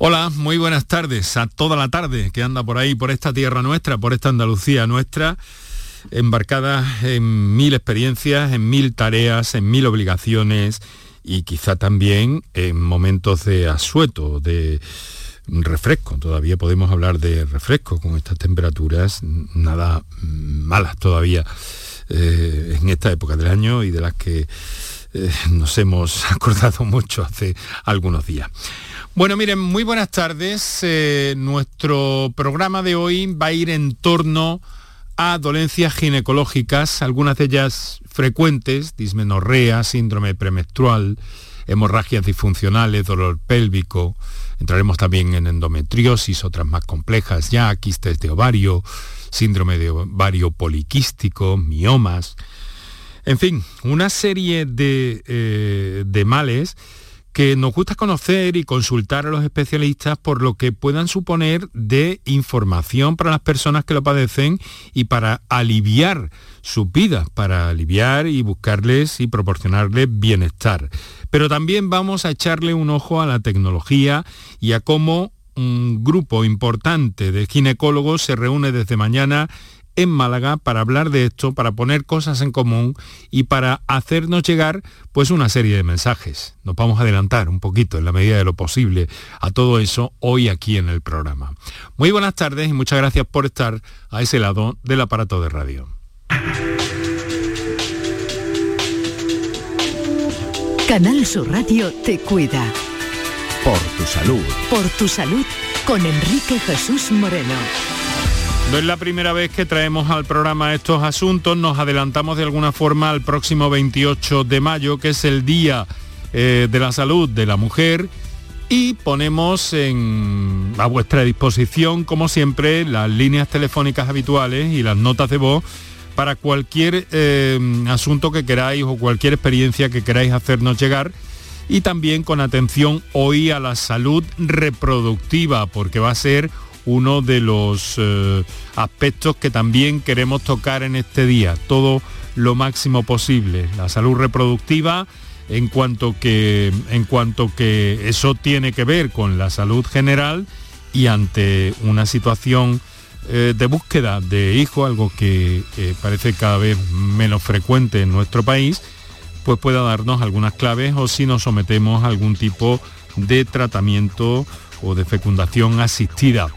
Hola, muy buenas tardes a toda la tarde que anda por ahí, por esta tierra nuestra, por esta Andalucía nuestra, embarcada en mil experiencias, en mil tareas, en mil obligaciones y quizá también en momentos de asueto, de refresco. Todavía podemos hablar de refresco con estas temperaturas, nada malas todavía eh, en esta época del año y de las que eh, nos hemos acordado mucho hace algunos días. Bueno, miren, muy buenas tardes. Eh, nuestro programa de hoy va a ir en torno a dolencias ginecológicas, algunas de ellas frecuentes, dismenorrea, síndrome premenstrual, hemorragias disfuncionales, dolor pélvico. Entraremos también en endometriosis, otras más complejas ya, quistes de ovario, síndrome de ovario poliquístico, miomas. En fin, una serie de, eh, de males que nos gusta conocer y consultar a los especialistas por lo que puedan suponer de información para las personas que lo padecen y para aliviar sus vidas, para aliviar y buscarles y proporcionarles bienestar. Pero también vamos a echarle un ojo a la tecnología y a cómo un grupo importante de ginecólogos se reúne desde mañana en Málaga para hablar de esto, para poner cosas en común y para hacernos llegar pues una serie de mensajes. Nos vamos a adelantar un poquito en la medida de lo posible a todo eso hoy aquí en el programa. Muy buenas tardes y muchas gracias por estar a ese lado del aparato de radio. Canal Sur Radio te cuida. Por tu salud. Por tu salud con Enrique Jesús Moreno. No es la primera vez que traemos al programa estos asuntos, nos adelantamos de alguna forma al próximo 28 de mayo, que es el Día eh, de la Salud de la Mujer, y ponemos a vuestra disposición, como siempre, las líneas telefónicas habituales y las notas de voz para cualquier eh, asunto que queráis o cualquier experiencia que queráis hacernos llegar. Y también con atención hoy a la salud reproductiva, porque va a ser uno de los eh, aspectos que también queremos tocar en este día, todo lo máximo posible. La salud reproductiva, en cuanto que, en cuanto que eso tiene que ver con la salud general y ante una situación eh, de búsqueda de hijos, algo que parece cada vez menos frecuente en nuestro país, pues pueda darnos algunas claves o si nos sometemos a algún tipo de tratamiento o de fecundación asistida.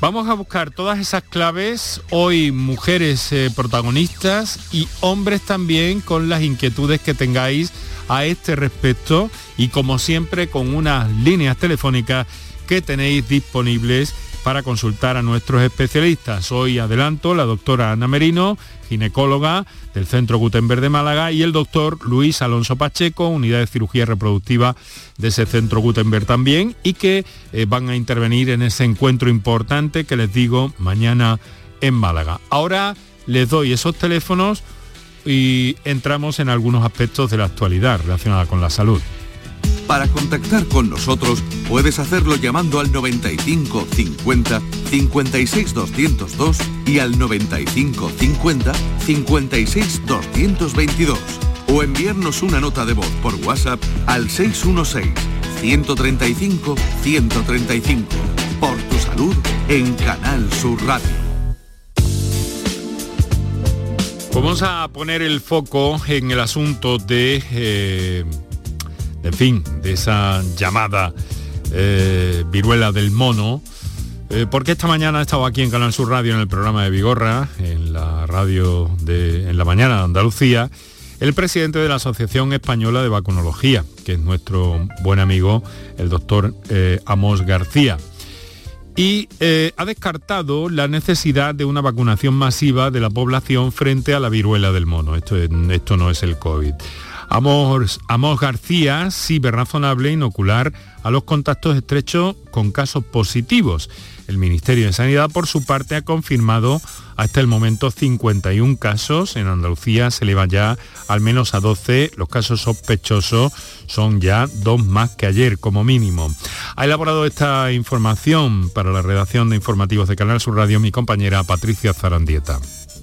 Vamos a buscar todas esas claves, hoy mujeres eh, protagonistas y hombres también con las inquietudes que tengáis a este respecto y como siempre con unas líneas telefónicas que tenéis disponibles para consultar a nuestros especialistas. Hoy adelanto la doctora Ana Merino, ginecóloga del Centro Gutenberg de Málaga, y el doctor Luis Alonso Pacheco, unidad de cirugía reproductiva de ese Centro Gutenberg también, y que eh, van a intervenir en ese encuentro importante que les digo mañana en Málaga. Ahora les doy esos teléfonos y entramos en algunos aspectos de la actualidad relacionada con la salud. Para contactar con nosotros puedes hacerlo llamando al 95 50 56 202 y al 95 50 56 222 o enviarnos una nota de voz por WhatsApp al 616 135 135. Por tu salud en Canal Sur Radio. Vamos a poner el foco en el asunto de eh, en fin, de esa llamada eh, viruela del mono, eh, porque esta mañana he estado aquí en Canal Sur Radio en el programa de Vigorra, en la radio de en la mañana de Andalucía, el presidente de la Asociación Española de Vacunología, que es nuestro buen amigo, el doctor eh, Amos García. Y ha descartado la necesidad de una vacunación masiva de la población frente a la viruela del mono. Esto, esto no es el COVID. Amos, García sí ve razonable inocular a los contactos estrechos con casos positivos. El Ministerio de Sanidad, por su parte, ha confirmado hasta el momento 51 casos. En Andalucía se eleva ya al menos a 12. Los casos sospechosos son ya dos más que ayer, como mínimo. Ha elaborado esta información para la redacción de informativos de Canal Sur Radio mi compañera Patricia Zarandieta.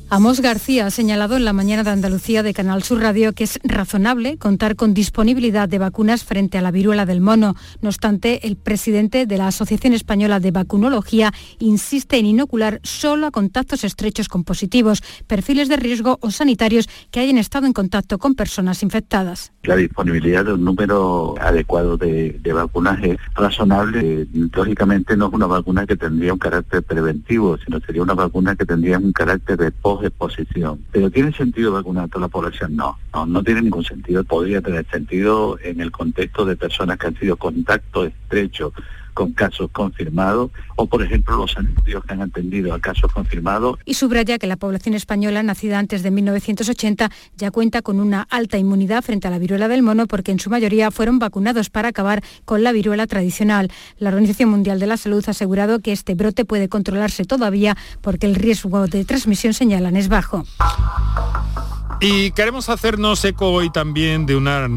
Amos García ha señalado en la mañana de Andalucía de Canal Sur Radio que es razonable contar con disponibilidad de vacunas frente a la viruela del mono. No obstante, el presidente de la Asociación Española de Vacunología insiste en inocular solo a contactos estrechos con positivos, perfiles de riesgo o sanitarios que hayan estado en contacto con personas infectadas. La disponibilidad de un número adecuado de, de vacunas es razonable. Lógicamente no es una vacuna que tendría un carácter preventivo, sino sería una vacuna que tendría un carácter de post exposición. ¿Pero tiene sentido vacunar a toda la población? No, no, no tiene ningún sentido. Podría tener sentido en el contexto de personas que han sido contacto estrecho con casos confirmados o, por ejemplo, los sanitarios que han atendido a casos confirmados. Y subraya que la población española, nacida antes de 1980, ya cuenta con una alta inmunidad frente a la viruela del mono porque en su mayoría fueron vacunados para acabar con la viruela tradicional. La Organización Mundial de la Salud ha asegurado que este brote puede controlarse todavía porque el riesgo de transmisión, señalan, es bajo. Y queremos hacernos eco hoy también de una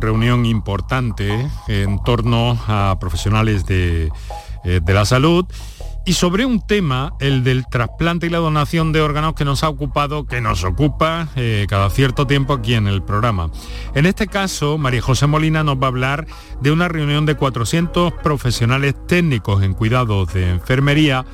reunión importante en torno a profesionales de, eh, de la salud y sobre un tema, el del trasplante y la donación de órganos que nos ha ocupado, que nos ocupa eh, cada cierto tiempo aquí en el programa. En este caso, María José Molina nos va a hablar de una reunión de 400 profesionales técnicos en cuidados de enfermería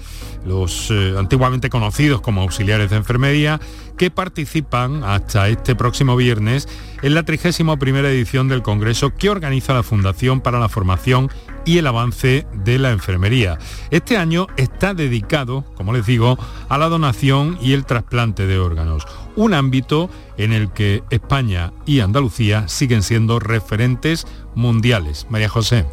los eh, antiguamente conocidos como auxiliares de enfermería, que participan hasta este próximo viernes en la 31 edición del Congreso que organiza la Fundación para la Formación y el Avance de la Enfermería. Este año está dedicado, como les digo, a la donación y el trasplante de órganos, un ámbito en el que España y Andalucía siguen siendo referentes mundiales. María José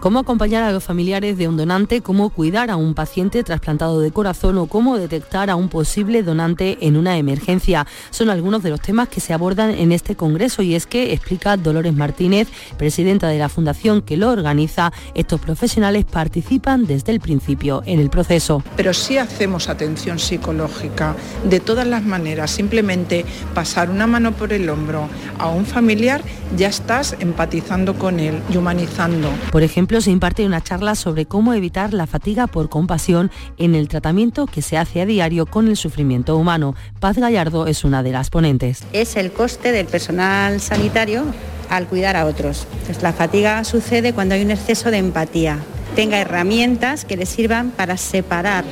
cómo acompañar a los familiares de un donante, cómo cuidar a un paciente trasplantado de corazón o cómo detectar a un posible donante en una emergencia. Son algunos de los temas que se abordan en este congreso y es que, explica Dolores Martínez, presidenta de la fundación que lo organiza, estos profesionales participan desde el principio en el proceso. Pero sí hacemos atención psicológica de todas las maneras, simplemente pasar una mano por el hombro a un familiar, ya estás empatizando con él y humanizando. Por ejemplo, se imparte una charla sobre cómo evitar la fatiga por compasión en el tratamiento que se hace a diario con el sufrimiento humano. Paz Gallardo es una de las ponentes. Es el coste del personal sanitario al cuidar a otros. Pues la fatiga sucede cuando hay un exceso de empatía. Tenga herramientas que le sirvan para separar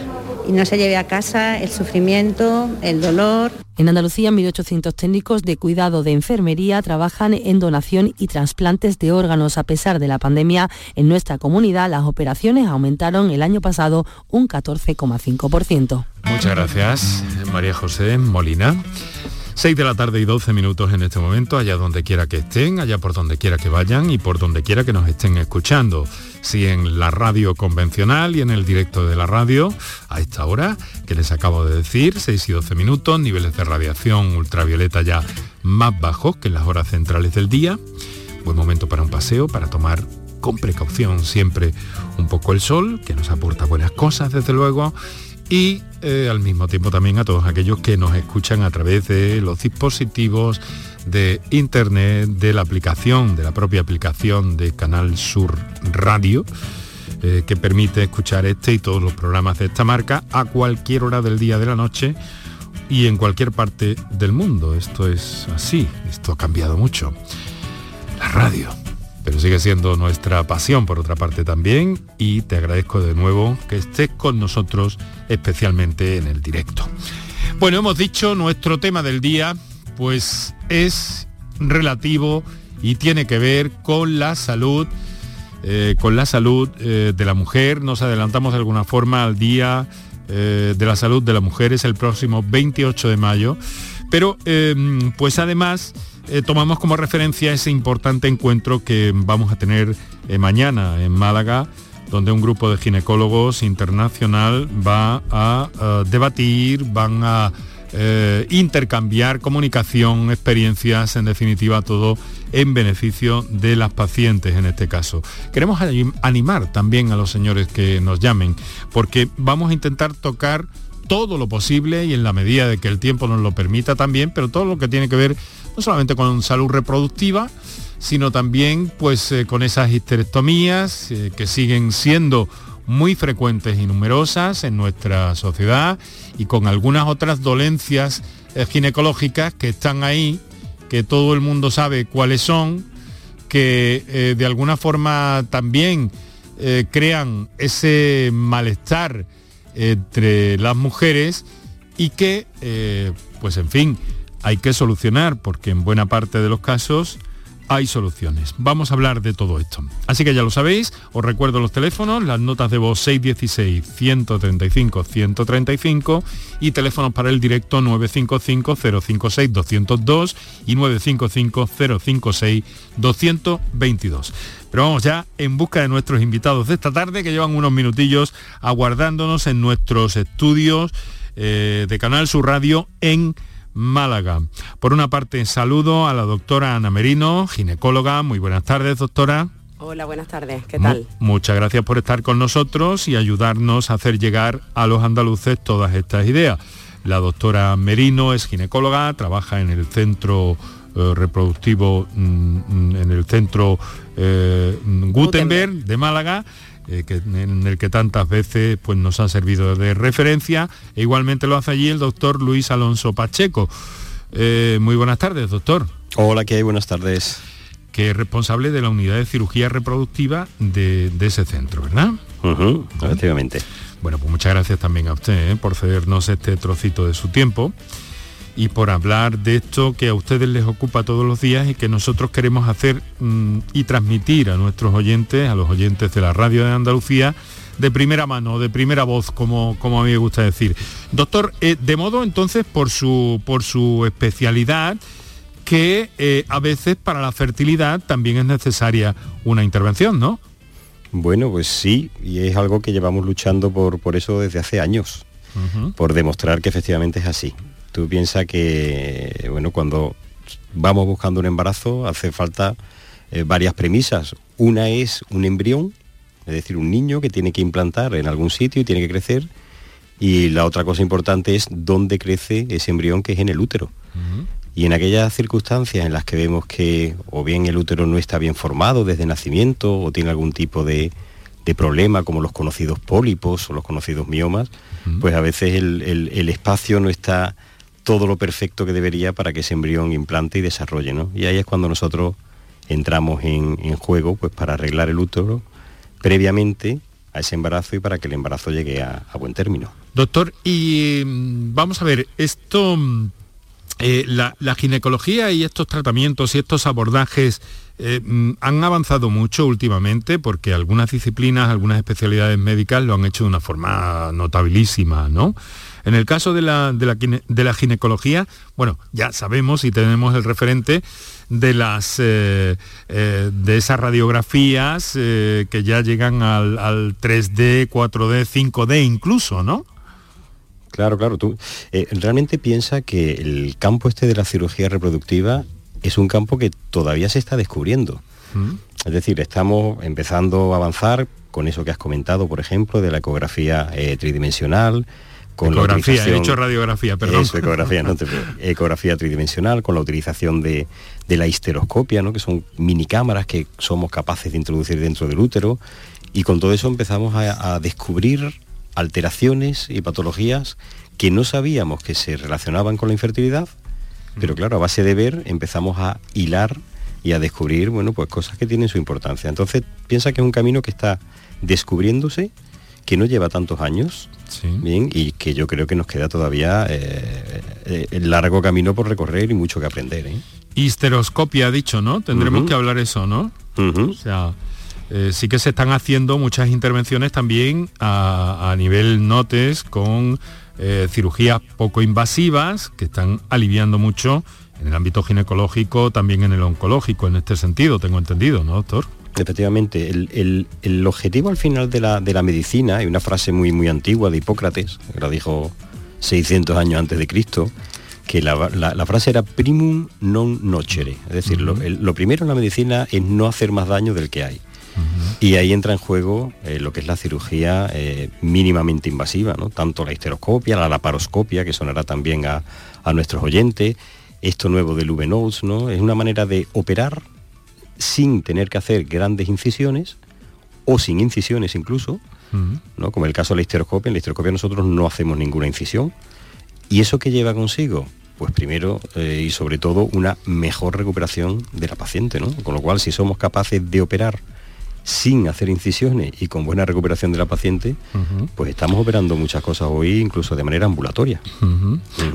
y no se lleve a casa el sufrimiento, el dolor. En Andalucía, 1.800 técnicos de cuidado de enfermería trabajan en donación y trasplantes de órganos. A pesar de la pandemia, en nuestra comunidad las operaciones aumentaron el año pasado un 14,5%. Muchas gracias, María José Molina. 6 de la tarde y 12 minutos en este momento, allá donde quiera que estén, allá por donde quiera que vayan y por donde quiera que nos estén escuchando. Si en la radio convencional y en el directo de la radio, a esta hora que les acabo de decir, 6 y 12 minutos, niveles de radiación ultravioleta ya más bajos que en las horas centrales del día. Buen momento para un paseo, para tomar con precaución siempre un poco el sol, que nos aporta buenas cosas desde luego y eh, al mismo tiempo también a todos aquellos que nos escuchan a través de los dispositivos de internet, de la aplicación, de la propia aplicación de Canal Sur Radio, eh, que permite escuchar este y todos los programas de esta marca a cualquier hora del día de la noche y en cualquier parte del mundo. Esto es así, esto ha cambiado mucho. La radio pero sigue siendo nuestra pasión por otra parte también y te agradezco de nuevo que estés con nosotros especialmente en el directo. Bueno, hemos dicho nuestro tema del día pues es relativo y tiene que ver con la salud, eh, con la salud eh, de la mujer. Nos adelantamos de alguna forma al día eh, de la salud de la mujer, es el próximo 28 de mayo. Pero pues además tomamos como referencia ese importante encuentro que vamos a tener mañana en Málaga, donde un grupo de ginecólogos internacional va a debatir, van a eh, intercambiar comunicación, experiencias, en definitiva todo en beneficio de las pacientes en este caso. Queremos animar también a los señores que nos llamen, porque vamos a intentar tocar todo lo posible y en la medida de que el tiempo nos lo permita también, pero todo lo que tiene que ver no solamente con salud reproductiva, sino también pues eh, con esas histerectomías eh, que siguen siendo muy frecuentes y numerosas en nuestra sociedad y con algunas otras dolencias eh, ginecológicas que están ahí, que todo el mundo sabe cuáles son, que eh, de alguna forma también eh, crean ese malestar entre las mujeres y que, pues en fin, hay que solucionar porque en buena parte de los casos hay soluciones. Vamos a hablar de todo esto. Así que ya lo sabéis, os recuerdo los teléfonos, las notas de voz 616-135-135 y teléfonos para el directo 955-056-202 y 955-056-222. Pero vamos ya en busca de nuestros invitados de esta tarde que llevan unos minutillos aguardándonos en nuestros estudios eh, de Canal Sur Radio en Málaga. Por una parte, saludo a la doctora Ana Merino, ginecóloga. Muy buenas tardes, doctora. Hola, buenas tardes. ¿Qué tal? muchas gracias por estar con nosotros y ayudarnos a hacer llegar a los andaluces todas estas ideas. La doctora Merino es ginecóloga, trabaja en el centro eh, reproductivo, mm, mm, en el centro eh, Gutenberg de Málaga eh, en el que tantas veces pues, nos ha servido de referencia. E igualmente lo hace allí el doctor Luis Alonso Pacheco. Eh, muy buenas tardes, doctor. Hola, ¿qué hay? Buenas tardes. Que es responsable de la unidad de cirugía reproductiva de, ese centro, ¿verdad? efectivamente. Bueno, pues muchas gracias también a usted ¿eh? por cedernos este trocito de su tiempo y por hablar de esto que a ustedes les ocupa todos los días y que nosotros queremos hacer mm, y transmitir a nuestros oyentes, a los oyentes de la radio de Andalucía, de primera mano, de primera voz, como, como a mí me gusta decir. Doctor, eh, de modo entonces por su, por su especialidad, que eh, a veces para la fertilidad también es necesaria una intervención, ¿no? Bueno, pues sí, y es algo que llevamos luchando por, por eso desde hace años, por demostrar que efectivamente es así. Tú piensas que, bueno, cuando vamos buscando un embarazo hace falta eh, varias premisas. Una es un embrión, es decir, un niño que tiene que implantar en algún sitio y tiene que crecer. Y la otra cosa importante es dónde crece ese embrión que es en el útero. Y en aquellas circunstancias en las que vemos que o bien el útero no está bien formado desde nacimiento o tiene algún tipo de, problema como los conocidos pólipos o los conocidos miomas, pues a veces el espacio no está todo lo perfecto que debería para que ese embrión implante y desarrolle, ¿no? Y ahí es cuando nosotros entramos en, juego pues para arreglar el útero previamente a ese embarazo y para que el embarazo llegue a, buen término. Doctor, y mm, vamos a ver, esto, mm, eh, la, ginecología y estos tratamientos y estos abordajes eh, mm, han avanzado mucho últimamente porque algunas disciplinas, algunas especialidades médicas lo han hecho de una forma notabilísima, ¿no? En el caso de la, de la, ginecología, bueno, ya sabemos y tenemos el referente de las eh, eh, de esas radiografías eh, que ya llegan al, 3D, 4D, 5D incluso, ¿no? Claro, claro. Tú realmente piensa que el campo este de la cirugía reproductiva es un campo que todavía se está descubriendo. Mm. Es decir, estamos empezando a avanzar con eso que has comentado, por ejemplo, de la ecografía tridimensional, con ecografía, he hecho radiografía, perdón. ecografía, ecografía tridimensional, con la utilización de, la histeroscopia, ¿no? que son mini cámaras que somos capaces de introducir dentro del útero, y con todo eso empezamos a, descubrir alteraciones y patologías que no sabíamos que se relacionaban con la infertilidad, pero claro, a base de ver empezamos a hilar y a descubrir, bueno, pues cosas que tienen su importancia. Entonces, piensa que es un camino que está descubriéndose, que no lleva tantos años, bien, y que yo creo que nos queda todavía eh, eh, el largo camino por recorrer y mucho que aprender. ¿eh? Histeroscopia ha dicho, ¿no? Tendremos que hablar eso, ¿no? O sea, eh, sí que se están haciendo muchas intervenciones también a, a nivel notes con cirugías poco invasivas que están aliviando mucho en el ámbito ginecológico, también en el oncológico, en este sentido, tengo entendido, ¿no, doctor? Efectivamente, el, objetivo al final de la, de la, medicina, hay una frase muy, muy antigua de Hipócrates, que la dijo 600 años antes de Cristo, que la, frase era primum non nocere, es decir, lo, primero en la medicina es no hacer más daño del que hay. Y ahí entra en juego eh, lo que es la cirugía eh, mínimamente invasiva, ¿no? tanto la histeroscopia, la laparoscopia, que sonará también a, a nuestros oyentes, esto nuevo del v ¿no? es una manera de operar sin tener que hacer grandes incisiones o sin incisiones incluso, ¿no? Como el caso de la histeroscopia, en la histeroscopia nosotros no hacemos ninguna incisión. ¿Y eso qué lleva consigo? Pues primero eh, y sobre todo una mejor recuperación de la paciente, ¿no? Con lo cual, si somos capaces de operar sin hacer incisiones y con buena recuperación de la paciente, pues estamos operando muchas cosas hoy, incluso de manera ambulatoria.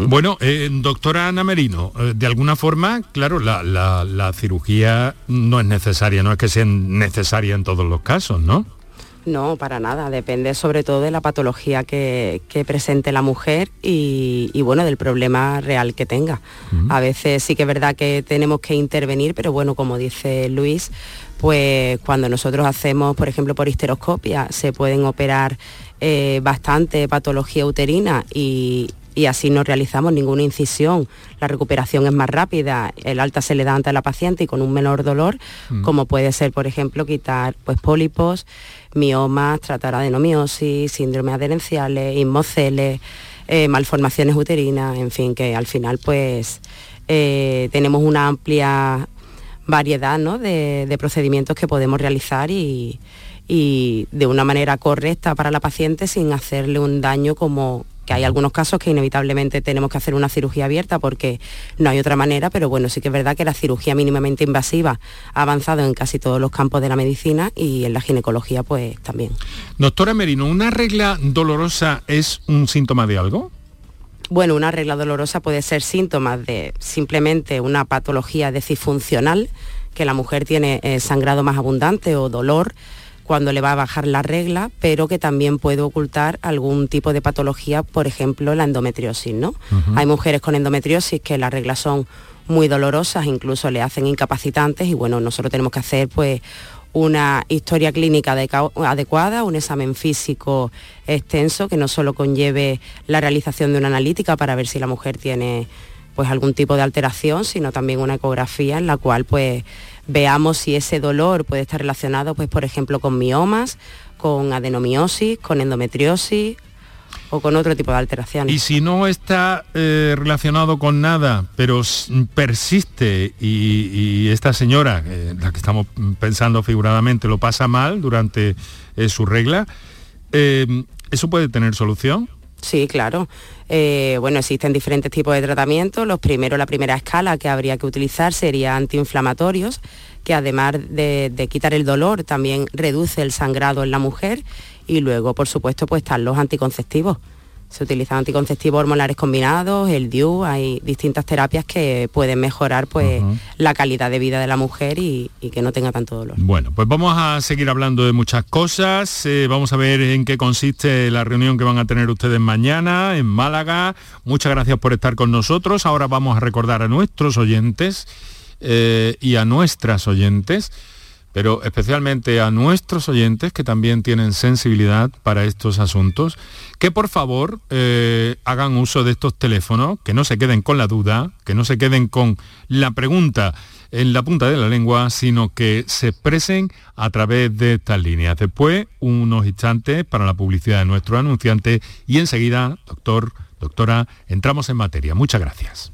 Bueno, eh, doctora Ana Merino, eh, de alguna forma, claro, la, cirugía no es necesaria, no es que sea necesaria en todos los casos, ¿no? No, para nada, depende sobre todo de la patología que, presente la mujer y, bueno, del problema real que tenga. A veces sí que es verdad que tenemos que intervenir, pero bueno, como dice Luis, pues cuando nosotros hacemos, por ejemplo, por histeroscopia, se pueden operar eh, bastante patología uterina y, así no realizamos ninguna incisión. La recuperación es más rápida, el alta se le da ante la paciente y con un menor dolor, mm. como puede ser, por ejemplo, quitar pues, pólipos, miomas, tratar adenomiosis, síndrome adherenciales, inmoceles, eh, malformaciones uterinas, en fin, que al final pues eh, tenemos una amplia variedad de, procedimientos que podemos realizar y, de una manera correcta para la paciente sin hacerle un daño como que hay algunos casos que inevitablemente tenemos que hacer una cirugía abierta porque no hay otra manera, pero bueno, sí que es verdad que la cirugía mínimamente invasiva ha avanzado en casi todos los campos de la medicina y en la ginecología pues también. Doctora Merino, ¿una regla dolorosa es un síntoma de algo? Bueno, una regla dolorosa puede ser síntoma de simplemente una patología decifuncional, que la mujer tiene eh, sangrado más abundante o dolor cuando le va a bajar la regla, pero que también puede ocultar algún tipo de patología, por ejemplo, la endometriosis, ¿no? Hay mujeres con endometriosis que las reglas son muy dolorosas, incluso le hacen incapacitantes y bueno, nosotros tenemos que hacer pues una historia clínica adecuada, un examen físico extenso que no solo conlleve la realización de una analítica para ver si la mujer tiene pues algún tipo de alteración, sino también una ecografía en la cual pues veamos si ese dolor puede estar relacionado pues por ejemplo con miomas, con adenomiosis, con endometriosis o con otro tipo de alteraciones. Y si no está eh, relacionado con nada, pero persiste y, esta señora, eh, la que estamos pensando figuradamente, lo pasa mal durante eh, su regla, ¿eso puede tener solución? Sí, claro. bueno, existen diferentes tipos de tratamientos. Los primeros, la primera escala que habría que utilizar sería antiinflamatorios, que además de, de quitar el dolor, también reduce el sangrado en la mujer y luego, por supuesto, pues están los anticonceptivos. Se utilizan anticonceptivos hormonales combinados, el DIU, hay distintas terapias que pueden mejorar pues, la calidad de vida de la mujer y, que no tenga tanto dolor. Bueno, pues vamos a seguir hablando de muchas cosas. Eh, vamos a ver en qué consiste la reunión que van a tener ustedes mañana en Málaga. Muchas gracias por estar con nosotros. Ahora vamos a recordar a nuestros oyentes eh, y a nuestras oyentes pero especialmente a nuestros oyentes que también tienen sensibilidad para estos asuntos, que por favor eh, hagan uso de estos teléfonos, que no se queden con la duda, que no se queden con la pregunta en la punta de la lengua, sino que se expresen a través de estas líneas. Después, unos instantes para la publicidad de nuestro anunciante y enseguida, doctor, doctora, entramos en materia. Muchas gracias.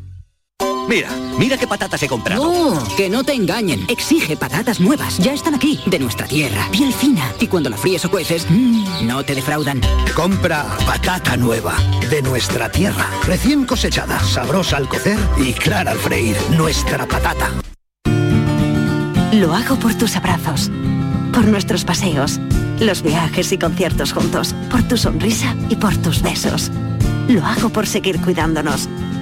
Mira, mira qué patatas he comprado. No, que no te engañen. Exige patatas nuevas. Ya están aquí, de nuestra tierra. Piel fina. Y cuando la fríes o cueces, mmm, no te defraudan. Compra patata nueva, de nuestra tierra. Recién cosechada, sabrosa al cocer y clara al freír. Nuestra patata. Lo hago por tus abrazos, por nuestros paseos, los viajes y conciertos juntos, por tu sonrisa y por tus besos. Lo hago por seguir cuidándonos.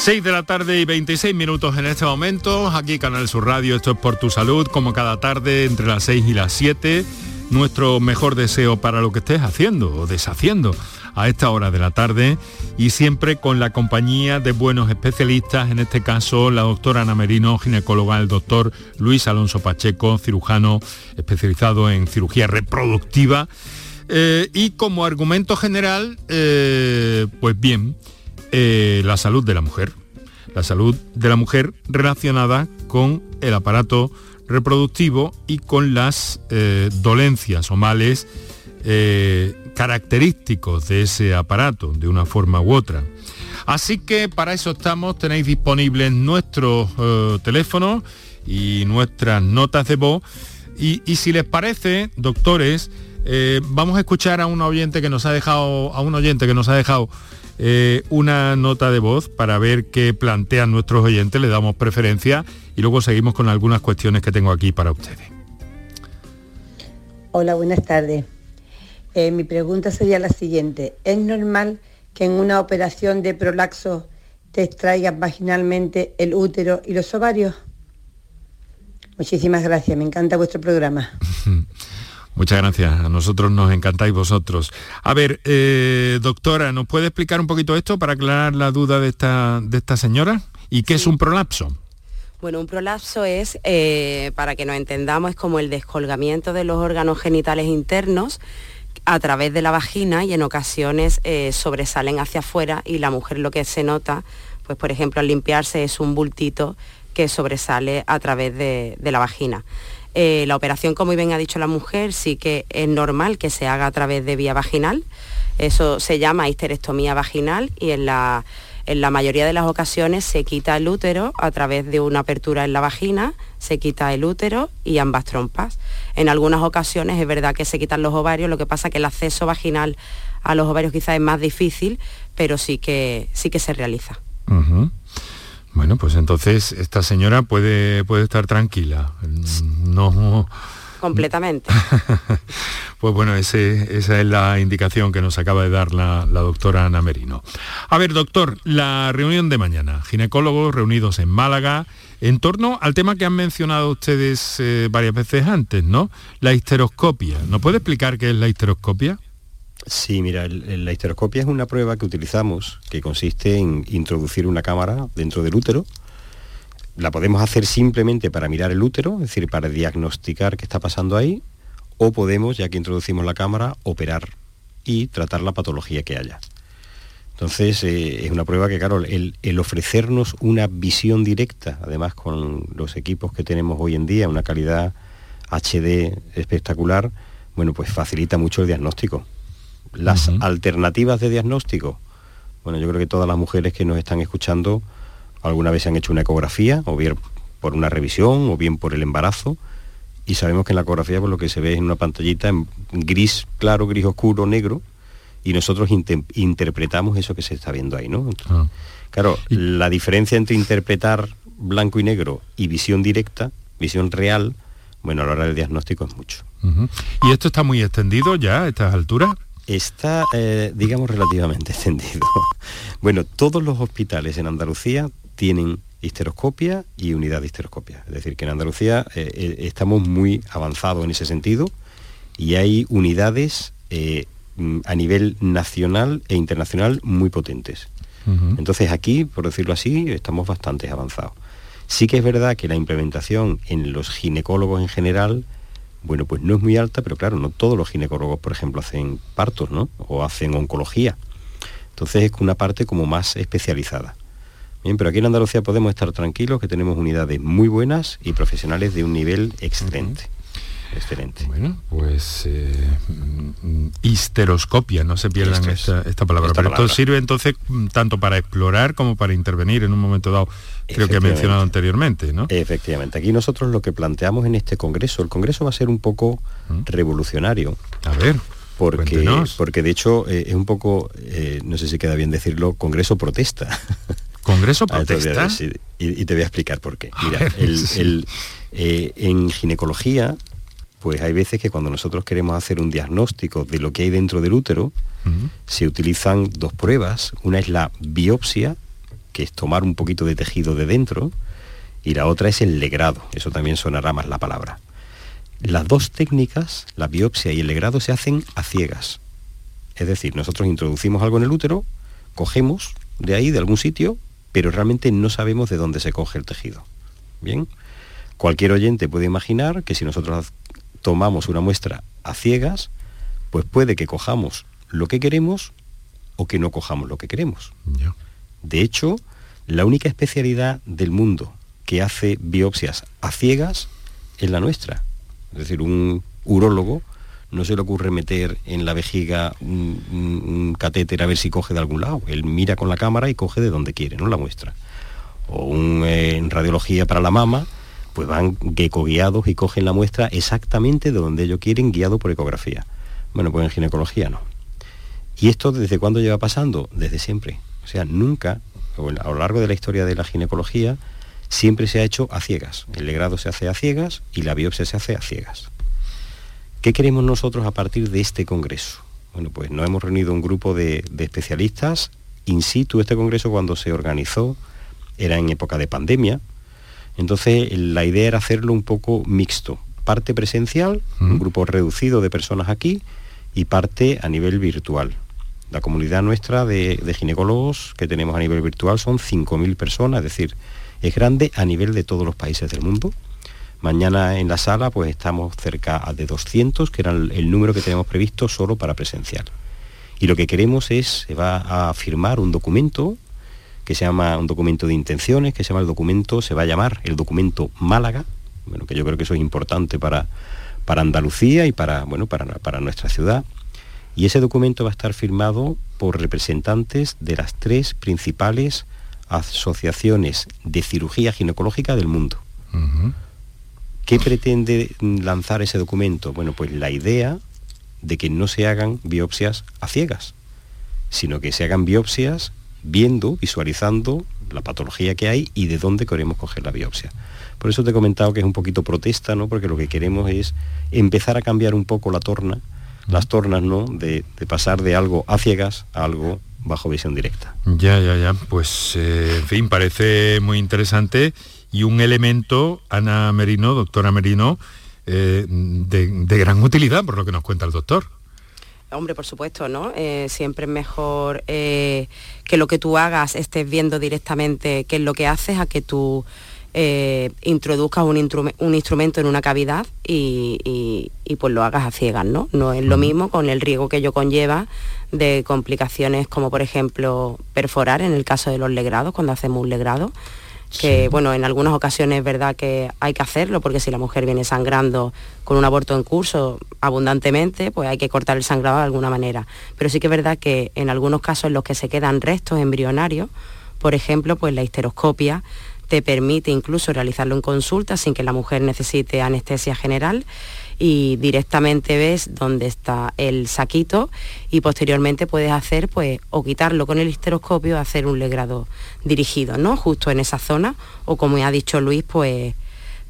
6 de la tarde y 26 minutos en este momento, aquí Canal Sur Radio, esto es por tu salud, como cada tarde entre las 6 y las 7, nuestro mejor deseo para lo que estés haciendo o deshaciendo a esta hora de la tarde. Y siempre con la compañía de buenos especialistas, en este caso la doctora Ana Merino, ginecóloga, el doctor Luis Alonso Pacheco, cirujano especializado en cirugía reproductiva. Eh, y como argumento general, eh, pues bien, eh, la salud de la mujer. La salud de la mujer relacionada con el aparato reproductivo y con las eh, dolencias o males eh, característicos de ese aparato, de una forma u otra. Así que para eso estamos, tenéis disponibles nuestros teléfonos y nuestras notas de voz. Y, y si les parece, doctores, vamos a escuchar a un oyente que nos ha dejado, a un oyente que nos ha dejado eh, una nota de voz para ver qué plantean nuestros oyentes, le damos preferencia y luego seguimos con algunas cuestiones que tengo aquí para ustedes. Hola, buenas tardes. Eh, mi pregunta sería la siguiente. ¿Es normal que en una operación de prolaxo te extraigas vaginalmente el útero y los ovarios? Muchísimas gracias, me encanta vuestro programa. Muchas gracias. A nosotros nos encantáis vosotros. A ver, eh, doctora, ¿nos puede explicar un poquito esto para aclarar la duda de esta, de esta señora? ¿Y qué es un prolapso? Bueno, un prolapso es, eh, para que nos entendamos, es como el descolgamiento de los órganos genitales internos a través de la vagina y en ocasiones eh, sobresalen hacia afuera y la mujer lo que se nota, pues por ejemplo al limpiarse es un bultito que sobresale a través de la vagina. Eh, la operación, como bien ha dicho la mujer, sí que es normal que se haga a través de vía vaginal. Eso se llama histerectomía vaginal y en la, en la mayoría de las ocasiones se quita el útero a través de una apertura en la vagina, se quita el útero y ambas trompas. En algunas ocasiones es verdad que se quitan los ovarios, lo que pasa que el acceso vaginal a los ovarios quizás es más difícil, pero sí que, sí que se realiza. Bueno, pues entonces esta señora puede, puede estar tranquila. No. Completamente. pues bueno, ese, esa es la indicación que nos acaba de dar la, doctora Ana Merino. A ver, doctor, la reunión de mañana, ginecólogos reunidos en Málaga, en torno al tema que han mencionado ustedes eh, varias veces antes, ¿no? La histeroscopia. ¿No puede explicar qué es la histeroscopia? Sí, mira, la histeroscopia es una prueba que utilizamos que consiste en introducir una cámara dentro del útero. La podemos hacer simplemente para mirar el útero, es decir, para diagnosticar qué está pasando ahí, o podemos, ya que introducimos la cámara, operar y tratar la patología que haya. Entonces eh, es una prueba que, claro, el, ofrecernos una visión directa, además con los equipos que tenemos hoy en día, una calidad HD espectacular, bueno, pues facilita mucho el diagnóstico. Las alternativas de diagnóstico, bueno, yo creo que todas las mujeres que nos están escuchando alguna vez se han hecho una ecografía, o bien por una revisión, o bien por el embarazo, y sabemos que en la ecografía por pues, lo que se ve es en una pantallita en gris claro, gris oscuro, negro, y nosotros interpretamos eso que se está viendo ahí, ¿no? Ah. Claro, la diferencia entre interpretar blanco y negro y visión directa, visión real, bueno, a la hora del diagnóstico es mucho. ¿Y esto está muy extendido ya a estas alturas? Está, eh, digamos, relativamente extendido. bueno, todos los hospitales en Andalucía tienen histeroscopia y unidad de histeroscopia. Es decir, que en Andalucía eh, eh, estamos muy avanzados en ese sentido y hay unidades Mm, a nivel nacional e internacional muy potentes. Entonces aquí, por decirlo así, estamos bastante avanzados. Sí que es verdad que la implementación en los ginecólogos en general, bueno, pues no es muy alta, pero claro, no todos los ginecólogos, por ejemplo, hacen partos, ¿no? O hacen oncología. Entonces es una parte como más especializada. Bien, pero aquí en Andalucía podemos estar tranquilos que tenemos unidades muy buenas y profesionales de un nivel excelente. Excelente. Bueno, pues eh, histeroscopia, no se pierdan esta, palabra. Pero esto sirve entonces mm, tanto para explorar como para intervenir en un momento dado, creo que he mencionado anteriormente, ¿no? Efectivamente. Aquí nosotros lo que planteamos en este congreso, el congreso va a ser un poco ¿Mm? revolucionario. A ver. Porque, porque de hecho eh, es un poco, eh, no sé si queda bien decirlo, congreso protesta. ¿Congreso protesta? y, te voy a explicar por qué. Mira, el, en ginecología pues hay veces que cuando nosotros queremos hacer un diagnóstico de lo que hay dentro del útero, se utilizan dos pruebas. Una es la biopsia, que es tomar un poquito de tejido de dentro, y la otra es el legrado. Eso también sonará más la palabra. Las dos técnicas, la biopsia y el legrado, se hacen a ciegas. Es decir, nosotros introducimos algo en el útero, cogemos de ahí, de algún sitio, pero realmente no sabemos de dónde se coge el tejido. Bien, cualquier oyente puede imaginar que si nosotros tomamos una muestra a ciegas, pues puede que cojamos lo que queremos o que no cojamos lo que queremos. De hecho, la única especialidad del mundo que hace biopsias a ciegas es la nuestra. Es decir, un urólogo no se le ocurre meter en la vejiga un, catéter a ver si coge de algún lado. Él mira con la cámara y coge de donde quiere, no la muestra. O un, eh, en radiología para la mama, pues van guiados y cogen la muestra exactamente de donde ellos quieren, guiado por ecografía. Bueno, pues en ginecología no. ¿Y esto desde cuándo lleva pasando? Desde siempre. O sea, nunca, a lo largo de la historia de la ginecología, siempre se ha hecho a ciegas. El legrado se hace a ciegas y la biopsia se hace a ciegas. ¿Qué queremos nosotros a partir de este congreso? Bueno, pues nos hemos reunido un grupo de, de especialistas. In situ, este congreso cuando se organizó era en época de pandemia, entonces la idea era hacerlo un poco mixto, parte presencial, un grupo reducido de personas aquí, y parte a nivel virtual. La comunidad nuestra de, ginecólogos que tenemos a nivel virtual son 5.000 personas, es decir, es grande a nivel de todos los países del mundo. Mañana en la sala pues estamos cerca de 200, que era el, número que tenemos previsto solo para presencial. Y lo que queremos es, se va a firmar un documento que se llama un documento de intenciones, que se llama el documento, se va a llamar el documento Málaga, bueno, que yo creo que eso es importante para, para Andalucía y para, bueno, para, para nuestra ciudad. Y ese documento va a estar firmado por representantes de las tres principales asociaciones de cirugía ginecológica del mundo. ¿Qué pretende lanzar ese documento? Bueno, pues la idea de que no se hagan biopsias a ciegas, sino que se hagan biopsias viendo, visualizando la patología que hay y de dónde queremos coger la biopsia. Por eso te he comentado que es un poquito protesta, ¿no? Porque lo que queremos es empezar a cambiar un poco la torna, las tornas, ¿no? De, pasar de algo a ciegas a algo bajo visión directa. Ya, ya, ya. Pues, eh, en fin, parece muy interesante y un elemento, Ana Merino, doctora Merino, eh, de gran utilidad, por lo que nos cuenta el doctor. Hombre, por supuesto, ¿no? Eh, siempre es mejor eh, que lo que tú hagas estés viendo directamente qué es lo que haces a que tú eh, introduzcas un, instrumento en una cavidad y, pues lo hagas a ciegas, ¿no? No es lo mismo con el riesgo que ello conlleva de complicaciones como por ejemplo perforar en el caso de los legrados, cuando hacemos un legrado, que bueno, en algunas ocasiones es verdad que hay que hacerlo, porque si la mujer viene sangrando con un aborto en curso abundantemente, pues hay que cortar el sangrado de alguna manera. Pero sí que es verdad que en algunos casos en los que se quedan restos embrionarios, por ejemplo, pues la histeroscopia te permite incluso realizarlo en consulta sin que la mujer necesite anestesia general y directamente ves dónde está el saquito y posteriormente puedes hacer pues o quitarlo con el histeroscopio hacer un legrado dirigido, ¿no? Justo en esa zona o como ya ha dicho Luis, pues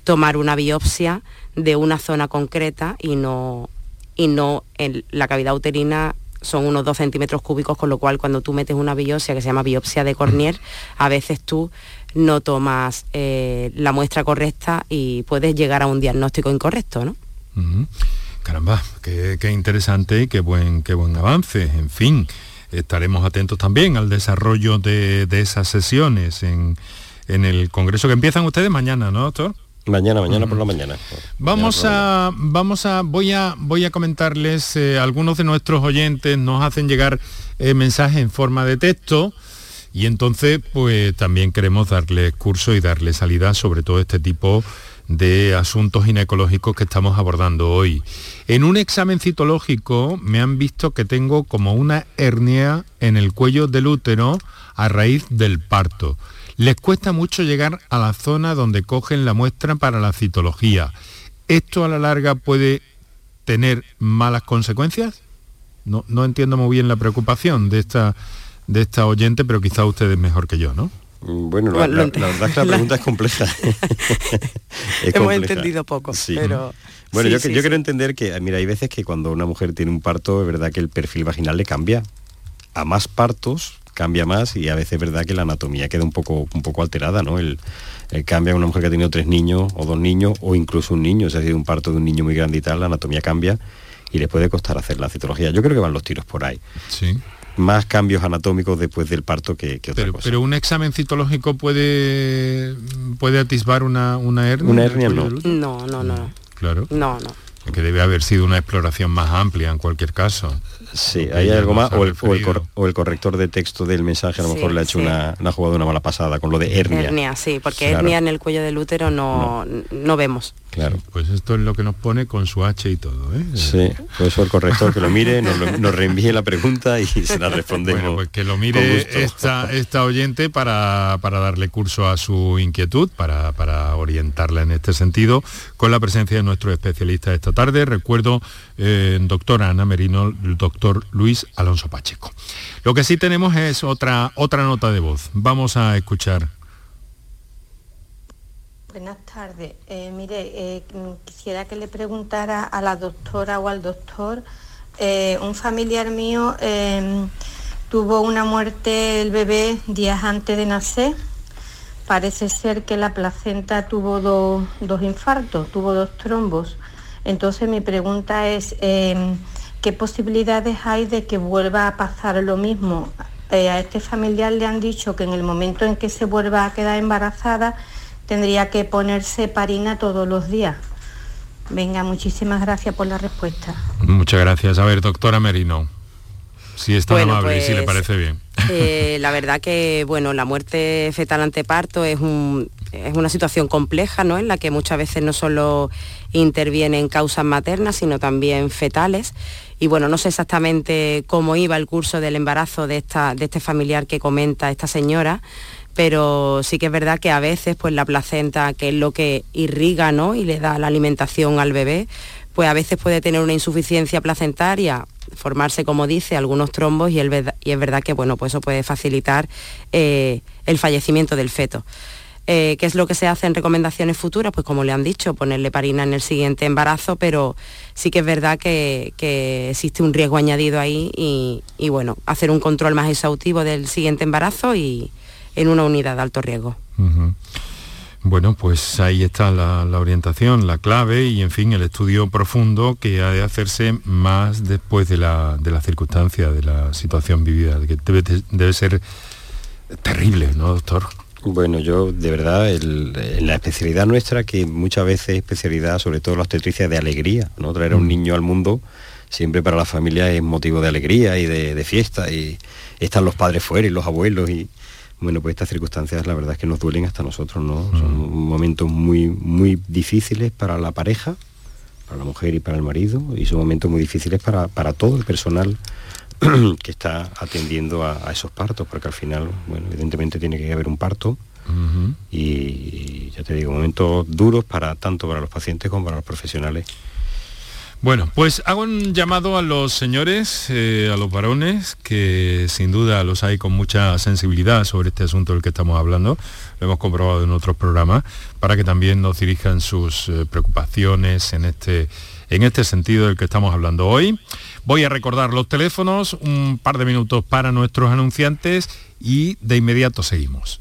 tomar una biopsia de una zona concreta y no y no en la cavidad uterina son unos dos centímetros cúbicos, con lo cual cuando tú metes una biopsia que se llama biopsia de Cornier, a veces tú no tomas eh, la muestra correcta y puedes llegar a un diagnóstico incorrecto, ¿no? Caramba, qué, interesante y qué buen, qué buen avance. En fin, estaremos atentos también al desarrollo de, esas sesiones en, el Congreso que empiezan ustedes mañana, ¿no, doctor? Mañana, mañana por la mañana. Vamos a, vamos a, voy a, voy a comentarles, eh, algunos de nuestros oyentes nos hacen llegar eh, mensajes en forma de texto y entonces pues también queremos darles curso y darles salida sobre todo este tipo de asuntos ginecológicos que estamos abordando hoy. En un examen citológico me han visto que tengo como una hernia en el cuello del útero a raíz del parto. Les cuesta mucho llegar a la zona donde cogen la muestra para la citología. ¿Esto a la larga puede tener malas consecuencias? No, no entiendo muy bien la preocupación de esta, de esta oyente, pero quizá ustedes mejor que yo, ¿no? Mm, bueno, la, verdad es que la pregunta es compleja. Hemos entendido poco, pero... Bueno, yo, yo quiero entender que, mira, hay veces que cuando una mujer tiene un parto, es verdad que el perfil vaginal le cambia. A más partos cambia más y a veces es verdad que la anatomía queda un poco, un poco alterada, ¿no? El, cambia una mujer que ha tenido tres niños o dos niños o incluso un niño, o sea, si un parto de un niño muy grande y tal, la anatomía cambia y le puede costar hacer la citología. Yo creo que van los tiros por ahí. Sí más cambios anatómicos después del parto que, otra pero, cosa. Pero un examen citológico puede puede atisbar una, una hernia. Una hernia no. No, no, no. Claro. No, no. Que debe haber sido una exploración más amplia en cualquier caso. Sí, hay algo más, o el, corrector de texto del mensaje a lo mejor le ha hecho una, una jugada una mala pasada con lo de hernia. Hernia, sí, porque hernia en el cuello del útero no, no. vemos. Claro. Pues esto es lo que nos pone con su H y todo, ¿eh? Sí, por eso el corrector que lo mire, nos, reenvíe la pregunta y se la respondemos. Bueno, pues que lo mire esta, esta oyente para, para, darle curso a su inquietud, para, para orientarla en este sentido, con la presencia de nuestro especialista esta tarde. Recuerdo, eh, doctora Ana Merino, el doctor Luis Alonso Pacheco. Lo que sí tenemos es otra, otra nota de voz. Vamos a escuchar. Buenas tardes. Eh, mire, eh, quisiera que le preguntara a la doctora o al doctor, eh, un familiar mío tuvo una muerte del bebé días antes de nacer. Parece ser que la placenta tuvo dos infartos, tuvo dos trombos. Entonces mi pregunta es, em, ¿Qué posibilidades hay de que vuelva a pasar lo mismo? Eh, a este familiar le han dicho que en el momento en que se vuelva a quedar embarazada tendría que ponerse parina todos los días. Venga, muchísimas gracias por la respuesta. Muchas gracias. A ver, doctora Merino, si es tan amable y si le pues, parece bien. Eh, la verdad que, bueno, la muerte fetal ante parto es, es una situación compleja, ¿no? En la que muchas veces no solo intervienen causas maternas, sino también fetales y bueno, no sé exactamente cómo iba el curso del embarazo de, esta, de este familiar que comenta esta señora, pero sí que es verdad que a veces pues la placenta, que es lo que irriga ¿no? y le da la alimentación al bebé, pues a veces puede tener una insuficiencia placentaria, formarse, como dice, algunos trombos y, y es verdad que bueno, pues eso puede facilitar eh, el fallecimiento del feto. Eh, ¿Qué es lo que se hace en recomendaciones futuras? Pues como le han dicho, ponerle parina en el siguiente embarazo, pero sí que es verdad que, existe un riesgo añadido ahí y, bueno, hacer un control más exhaustivo del siguiente embarazo y en una unidad de alto riesgo. Bueno, pues ahí está la, orientación, la clave y en fin el estudio profundo que ha de hacerse más después de la, circunstancia, de la situación vivida, que debe, debe ser terrible, ¿no, doctor? Bueno, yo de verdad, en la especialidad nuestra, que muchas veces es especialidad, sobre todo la obstetricia de alegría, ¿no? Traer a un mm. niño al mundo siempre para la familia es motivo de alegría y de, fiesta y están los padres fuera y los abuelos y bueno, pues estas circunstancias la verdad es que nos duelen hasta nosotros, ¿no? Son momentos muy, muy difíciles para la pareja, para la mujer y para el marido y son momentos muy difíciles para, para todo el personal que está atendiendo a, esos partos, porque al final, bueno, evidentemente tiene que haber un parto y ya te digo, momentos duros para tanto para los pacientes como para los profesionales. Bueno, pues hago un llamado a los señores, eh, a los varones, que sin duda los hay con mucha sensibilidad sobre este asunto del que estamos hablando, lo hemos comprobado en otros programas, para que también nos dirijan sus eh, preocupaciones en este, en este sentido del que estamos hablando hoy. Voy a recordar los teléfonos, un par de minutos para nuestros anunciantes y de inmediato seguimos.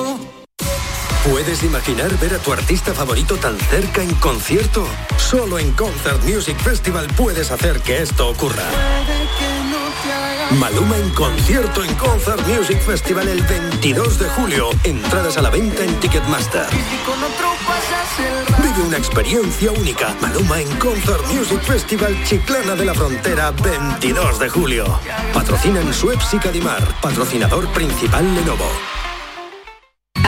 ¿Puedes imaginar ver a tu artista favorito tan cerca en concierto? Solo en Concert Music Festival puedes hacer que esto ocurra. Maluma en concierto en Concert Music Festival el 22 de julio. Entradas a la venta en Ticketmaster. Vive una experiencia única. Maluma en Concert Music Festival Chiclana de la Frontera 22 de julio. Patrocinan Suez y Cadimar. Patrocinador principal Lenovo.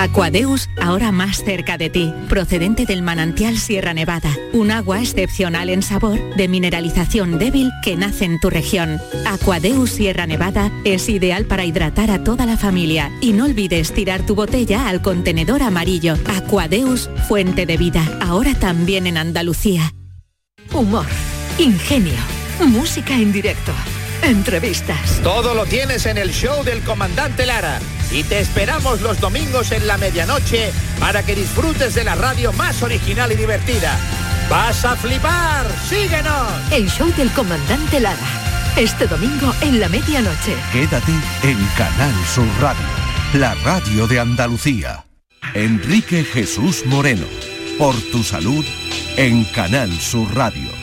Aquadeus, ahora más cerca de ti, procedente del manantial Sierra Nevada, un agua excepcional en sabor, de mineralización débil que nace en tu región. Aquadeus Sierra Nevada es ideal para hidratar a toda la familia y no olvides tirar tu botella al contenedor amarillo. Aquadeus, fuente de vida, ahora también en Andalucía. Humor, ingenio, música en directo, entrevistas. Todo lo tienes en el show del comandante Lara y te esperamos los domingos en la medianoche para que disfrutes de la radio más original y divertida. ¡Vas a flipar! ¡Síguenos! El show del comandante Lara. Este domingo en la medianoche. Quédate en Canal Sur Radio, la radio de Andalucía. Enrique Jesús Moreno, por tu salud en Canal Sur Radio.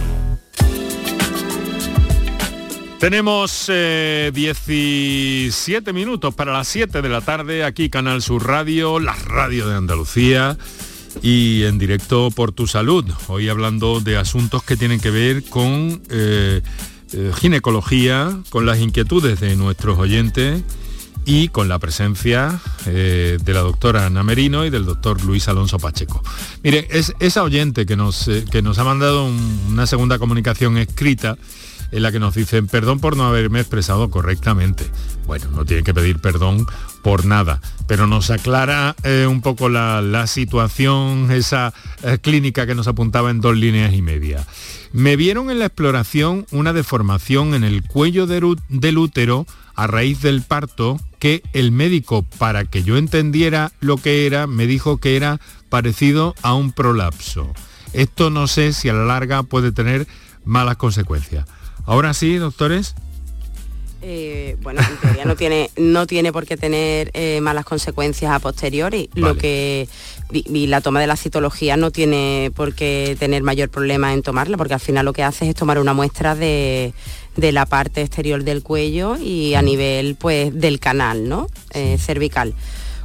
Tenemos 17 eh, minutos para las 7 de la tarde, aquí Canal Sur Radio, la radio de Andalucía y en directo por tu salud. Hoy hablando de asuntos que tienen que ver con eh, eh, ginecología, con las inquietudes de nuestros oyentes y con la presencia de la doctora Ana Merino y del doctor Luis Alonso Pacheco. Mire, es esa oyente que nos, que nos ha mandado una segunda comunicación escrita, en la que nos dicen perdón por no haberme expresado correctamente. Bueno, no tienen que pedir perdón por nada, pero nos aclara eh, un poco la, situación, esa eh, clínica que nos apuntaba en dos líneas y media. Me vieron en la exploración una deformación en el cuello del útero a raíz del parto que el médico, para que yo entendiera lo que era, me dijo que era parecido a un prolapso. Esto no sé si a la larga puede tener malas consecuencias. Ahora sí, doctores. Eh, bueno, en teoría no tiene, no tiene por qué tener eh, malas consecuencias a posteriori. Lo que y, la toma de la citología no tiene por qué tener mayor problema en tomarla, porque al final lo que hace es tomar una muestra de, la parte exterior del cuello y a nivel pues del canal ¿no? Eh, cervical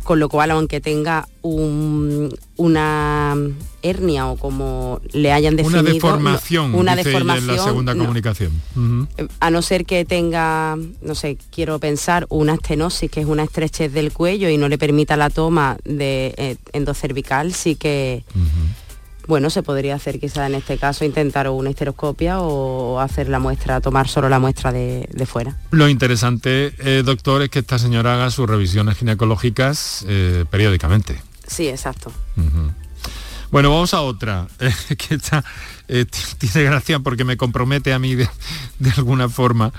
con lo cual aunque tenga una hernia o como le hayan definido una deformación una deformación en la segunda comunicación. A no ser que tenga no sé quiero pensar una estenosis que es una estrechez del cuello y no le permita la toma de eh, endocervical sí que bueno, se podría hacer quizá en este caso intentar una esteroscopia o hacer la muestra, tomar solo la muestra de, fuera. Lo interesante, eh, doctor, es que esta señora haga sus revisiones ginecológicas eh, periódicamente. Sí, exacto. Bueno, vamos a otra, que está, eh, tiene gracia porque me compromete a mí de alguna forma,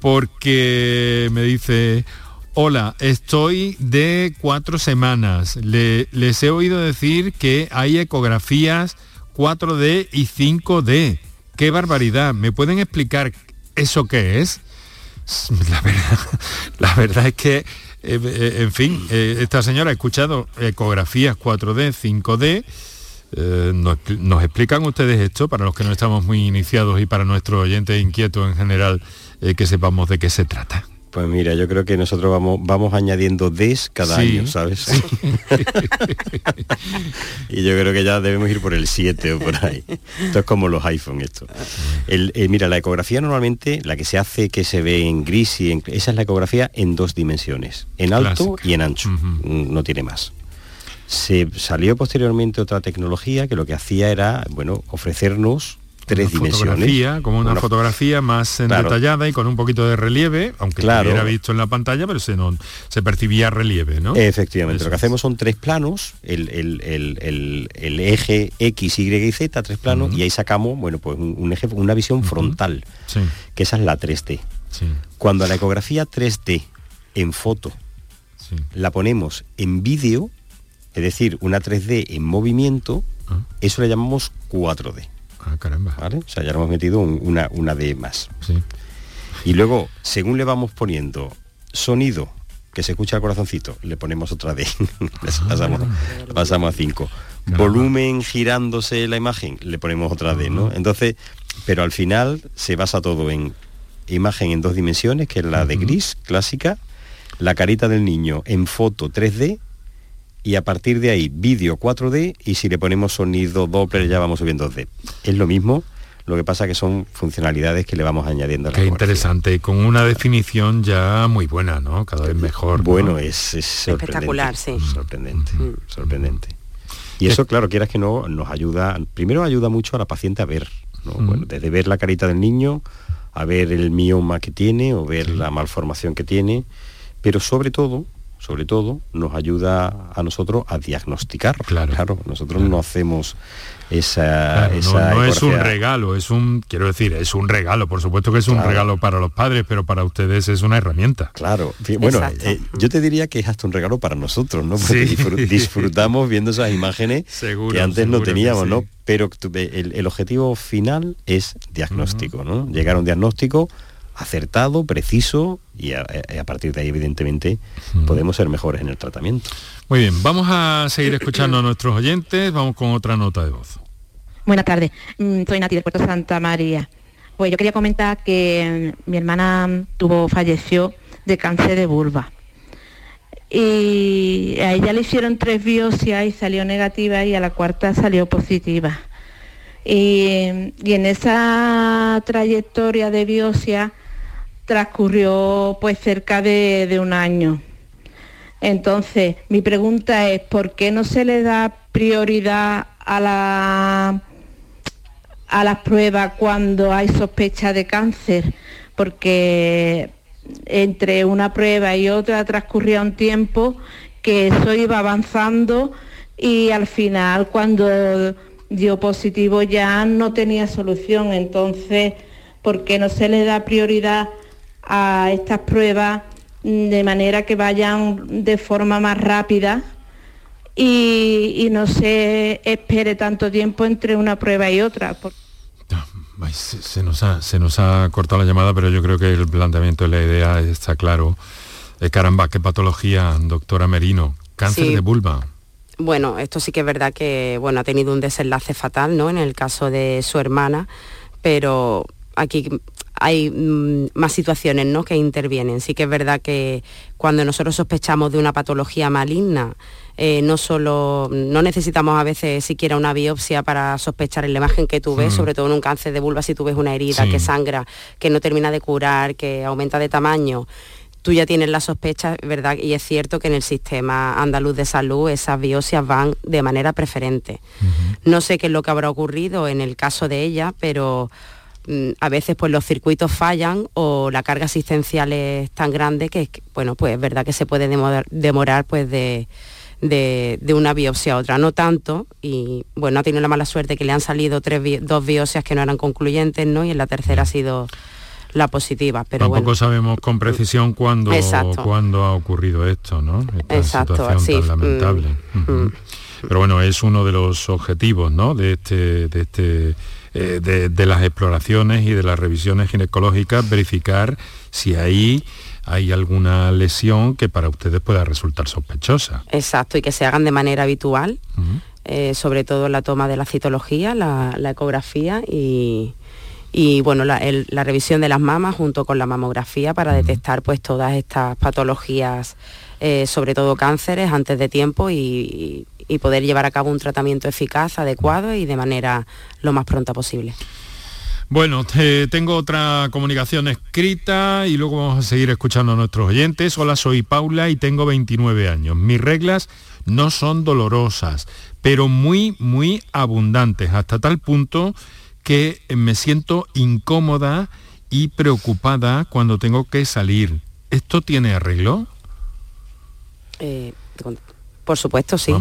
porque me dice, Hola, estoy de cuatro semanas. les he oído decir que hay ecografías 4D y 5D. ¡Qué barbaridad! ¿Me pueden explicar eso qué es? La verdad, es que, eh, eh, en fin, eh, esta señora ha escuchado ecografías 4D, 5D. nos, nos, explican ustedes esto para los que no estamos muy iniciados y para nuestros oyentes inquietos en general que sepamos de qué se trata. Pues mira, yo creo que nosotros vamos, vamos añadiendo Ds cada año, ¿sabes? y yo creo que ya debemos ir por el 7 o por ahí. Esto es como los iPhone, esto. Eh, mira, la ecografía normalmente, la que se hace que se ve en gris, y en, esa es la ecografía en dos dimensiones, en alto y en ancho, mm, no tiene más. Se salió posteriormente otra tecnología que lo que hacía era, bueno, ofrecernos tres dimensiones. como una, fotografía más detallada y con un poquito de relieve, aunque claro. era visto en la pantalla, pero se, no, se percibía relieve, ¿no? Efectivamente, lo que hacemos son tres planos, el, eje X, Y y Z, tres planos, y ahí sacamos, bueno, pues un, eje, una visión frontal, que esa es la 3D. Cuando la ecografía 3D en foto la ponemos en vídeo, es decir, una 3D en movimiento, ah. eso le llamamos 4D. Ah, caramba. O sea, ya le hemos metido una, una D más. Y luego, según le vamos poniendo sonido, que se escucha el corazoncito, le ponemos otra D. pasamos, pasamos, a 5. Volumen girándose la imagen, le ponemos otra D, ¿no? Entonces, pero al final se basa todo en imagen en dos dimensiones, que es la de gris clásica, la carita del niño en foto 3D y a partir de ahí vídeo 4D y si le ponemos sonido Doppler ya vamos subiendo 2D. Es lo mismo, lo que pasa que son funcionalidades que le vamos añadiendo a la Qué interesante, con una definición ya muy buena, ¿no? Cada vez mejor. Bueno, es, espectacular, sí. Sorprendente, mm. sorprendente. Y eso, claro, quieras que no, nos ayuda, primero ayuda mucho a la paciente a ver, mm. desde ver la carita del niño, a ver el mioma que tiene o ver la malformación que tiene, pero sobre todo sobre todo, nos ayuda a nosotros a diagnosticar. Claro, claro nosotros no hacemos esa... no, es un regalo, es un, quiero decir, es un regalo, por supuesto que es un regalo para los padres, pero para ustedes es una herramienta. Claro, bueno, eh, yo te diría que es hasta un regalo para nosotros, ¿no? Porque disfrutamos viendo esas imágenes que antes no teníamos, ¿no? Pero el, objetivo final es diagnóstico, ¿no? Llegar a un diagnóstico acertado, preciso y a, partir de ahí evidentemente podemos ser mejores en el tratamiento. Muy bien, vamos a seguir escuchando a nuestros oyentes, vamos con otra nota de voz. Buenas tardes, mm, soy Nati del Puerto Santa María. Pues yo quería comentar que mm, mi hermana tuvo, falleció de cáncer de vulva. Y a ella le hicieron tres biopsias y salió negativa y a la cuarta salió positiva. Y, y en esa trayectoria de biopsia transcurrió pues cerca de, un año. Entonces, mi pregunta es, ¿por qué no se le da prioridad a, la, a las pruebas cuando hay sospecha de cáncer? Porque entre una prueba y otra transcurría un tiempo que eso iba avanzando y al final cuando dio positivo ya no tenía solución. Entonces, ¿por qué no se le da prioridad a estas pruebas de manera que vayan de forma más rápida y, no se espere tanto tiempo entre una prueba y otra. Se, nos ha, se nos ha cortado la llamada, pero yo creo que el planteamiento de la idea está claro. Eh, caramba, qué patología, doctora Merino. Cáncer de vulva. Bueno, esto sí que es verdad que bueno, ha tenido un desenlace fatal, ¿no? En el caso de su hermana, pero aquí hay mm, más situaciones ¿no? que intervienen. Sí que es verdad que cuando nosotros sospechamos de una patología maligna, eh, no solo no necesitamos a veces siquiera una biopsia para sospechar en la imagen que tú ves, sobre todo en un cáncer de vulva, si tú ves una herida que sangra, que no termina de curar, que aumenta de tamaño tú ya tienes la sospecha, ¿verdad? Y es cierto que en el sistema andaluz de salud esas biopsias van de manera preferente. No sé qué es lo que habrá ocurrido en el caso de ella, pero mm, a veces pues los circuitos fallan o la carga asistencial es tan grande que, bueno, pues es verdad que se puede demorar, pues de, una biopsia a otra, no tanto, y bueno, ha tenido la mala suerte que le han salido tres, dos biopsias que no eran concluyentes, ¿no? Y en la tercera ha sido la positiva. Pero Tampoco sabemos con precisión cuándo, cuándo ha ocurrido esto, ¿no? Esta situación tan lamentable. Mm, mm. Pero bueno, es uno de los objetivos, ¿no? De este, de este eh, de, las exploraciones y de las revisiones ginecológicas, verificar si ahí hay alguna lesión que para ustedes pueda resultar sospechosa. Exacto, y que se hagan de manera habitual, eh, sobre todo la toma de la citología, la ecografía y, y bueno, la, revisión de las mamas junto con la mamografía para detectar pues todas estas patologías, eh, sobre todo cánceres antes de tiempo y, poder llevar a cabo un tratamiento eficaz, adecuado y de manera lo más pronta posible. Bueno, tengo otra comunicación escrita y luego vamos a seguir escuchando a nuestros oyentes. Hola, soy Paula y tengo 29 años. Mis reglas no son dolorosas, pero muy, muy abundantes, hasta tal punto que me siento incómoda y preocupada cuando tengo que salir. ¿Esto tiene arreglo? Eh, por supuesto, sí.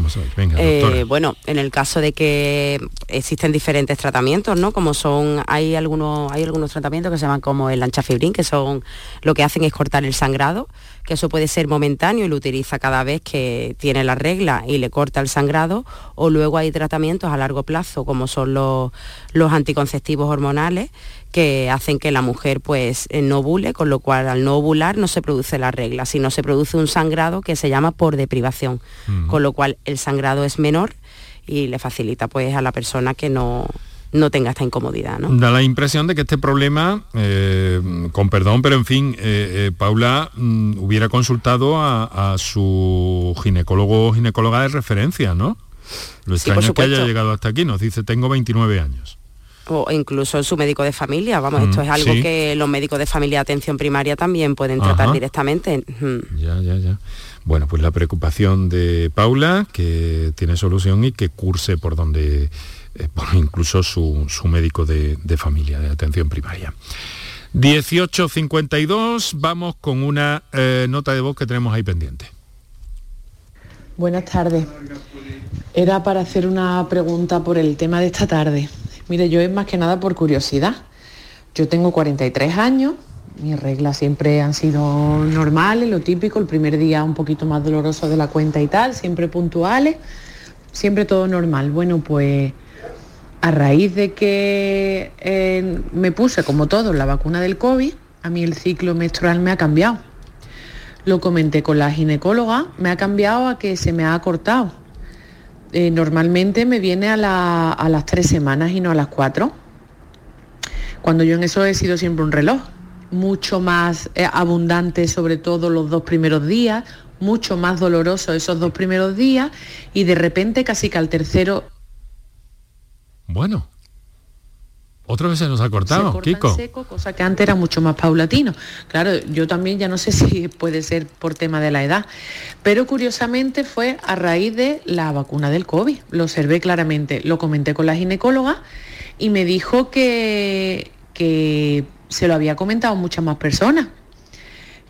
Eh, bueno, en el caso de que existen diferentes tratamientos, ¿no? Como son, hay algunos, hay algunos tratamientos que se llaman como el anchafibrin, que son lo que hacen es cortar el sangrado, que eso puede ser momentáneo y lo utiliza cada vez que tiene la regla y le corta el sangrado, o luego hay tratamientos a largo plazo, como son los, los anticonceptivos hormonales, que hacen que la mujer pues eh, no ovule, con lo cual al no ovular no se produce la regla, sino se produce un sangrado que se llama por deprivación, con lo cual el sangrado es menor y le facilita pues a la persona que no, no tenga esta incomodidad. ¿no? Da la impresión de que este problema, eh, con perdón, pero en fin, eh, Paula mm, hubiera consultado a, su ginecólogo o ginecóloga de referencia, ¿no? Lo extraño es que haya llegado hasta aquí, nos dice, tengo 29 años o incluso su médico de familia. Vamos, esto es mm, algo que los médicos de familia de atención primaria también pueden tratar directamente. Ya, ya, ya. Bueno, pues la preocupación de Paula, que tiene solución y que curse por donde, eh, incluso su, médico de, familia, de atención primaria. 18.52, vamos con una eh, nota de voz que tenemos ahí pendiente. Buenas tardes. Era para hacer una pregunta por el tema de esta tarde. Mire, yo es más que nada por curiosidad. Yo tengo 43 años, mis reglas siempre han sido normales, lo típico, el primer día un poquito más doloroso de la cuenta y tal, siempre puntuales, siempre todo normal. Bueno, pues a raíz de que eh, me puse, como todos, la vacuna del COVID, a mí el ciclo menstrual me ha cambiado. Lo comenté con la ginecóloga, me ha cambiado a que se me ha cortado eh, normalmente me viene a, las tres semanas y no a las cuatro. Cuando yo en eso he sido siempre un reloj, mucho más eh, abundante sobre todo los dos primeros días, mucho más doloroso esos dos primeros días y de repente casi que al tercero... Bueno, otra vez se nos ha cortado, se Kiko. seco, cosa que antes era mucho más paulatino. Claro, yo también ya no sé si puede ser por tema de la edad, pero curiosamente fue a raíz de la vacuna del COVID. Lo observé claramente, lo comenté con la ginecóloga y me dijo que, que se lo había comentado muchas más personas,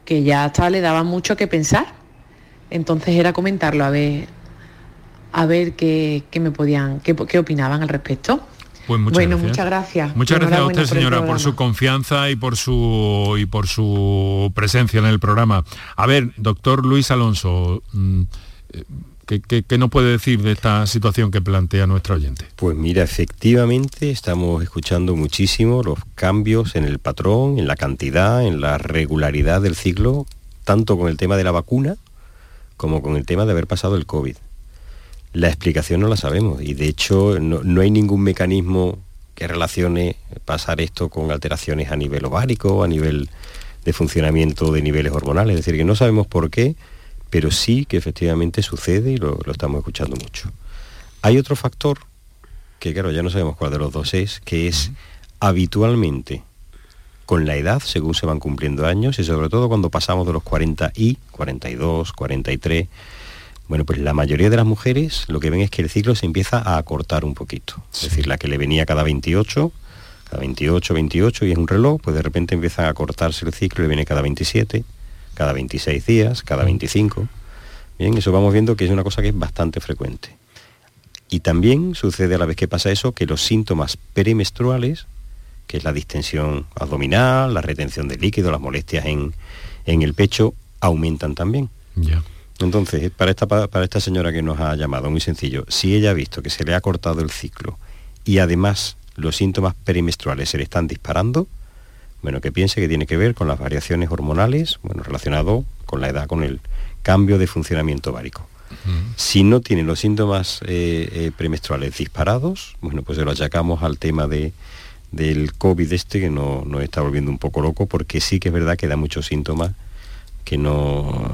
que ya hasta le daba mucho que pensar. Entonces era comentarlo a ver, a ver qué, me podían, qué, qué opinaban al respecto. Pues muchas bueno, gracias. muchas gracias. Muchas gracias a usted, señora, por, su confianza y por su y por su presencia en el programa. A ver, doctor Luis Alonso, mm, ¿qué, qué, nos puede decir de esta situación que plantea nuestro oyente? Pues mira, efectivamente estamos escuchando muchísimo los cambios en el patrón, en la cantidad, en la regularidad del ciclo, tanto con el tema de la vacuna como con el tema de haber pasado el COVID. La explicación no la sabemos y de hecho no, hay ningún mecanismo que relacione pasar esto con alteraciones a nivel ovárico, a nivel de funcionamiento de niveles hormonales. Es decir, que no sabemos por qué, pero sí que efectivamente sucede y lo, estamos escuchando mucho. Hay otro factor, que claro, ya no sabemos cuál de los dos es, que es habitualmente con la edad, según se van cumpliendo años, y sobre todo cuando pasamos de los 40 y 42, 43, bueno, pues la mayoría de las mujeres lo que ven es que el ciclo se empieza a acortar un poquito. Es decir, la que le venía cada 28, cada 28, 28 y es un reloj, pues de repente empieza a cortarse el ciclo y le viene cada 27, cada 26 días, cada 25. Bien, eso vamos viendo que es una cosa que es bastante frecuente. Y también sucede a la vez que pasa eso que los síntomas perimenstruales, que es la distensión abdominal, la retención de líquido, las molestias en, el pecho, aumentan también. Ya. Entonces, para esta, para esta señora que nos ha llamado, muy sencillo, si ella ha visto que se le ha cortado el ciclo y además los síntomas perimenstruales se le están disparando, bueno, que piense que tiene que ver con las variaciones hormonales, bueno, relacionado con la edad, con el cambio de funcionamiento ovárico. Si no tiene los síntomas eh, eh, premenstruales disparados, bueno, pues se lo achacamos al tema de, del COVID este que nos está volviendo un poco loco, porque sí que es verdad que da muchos síntomas que no,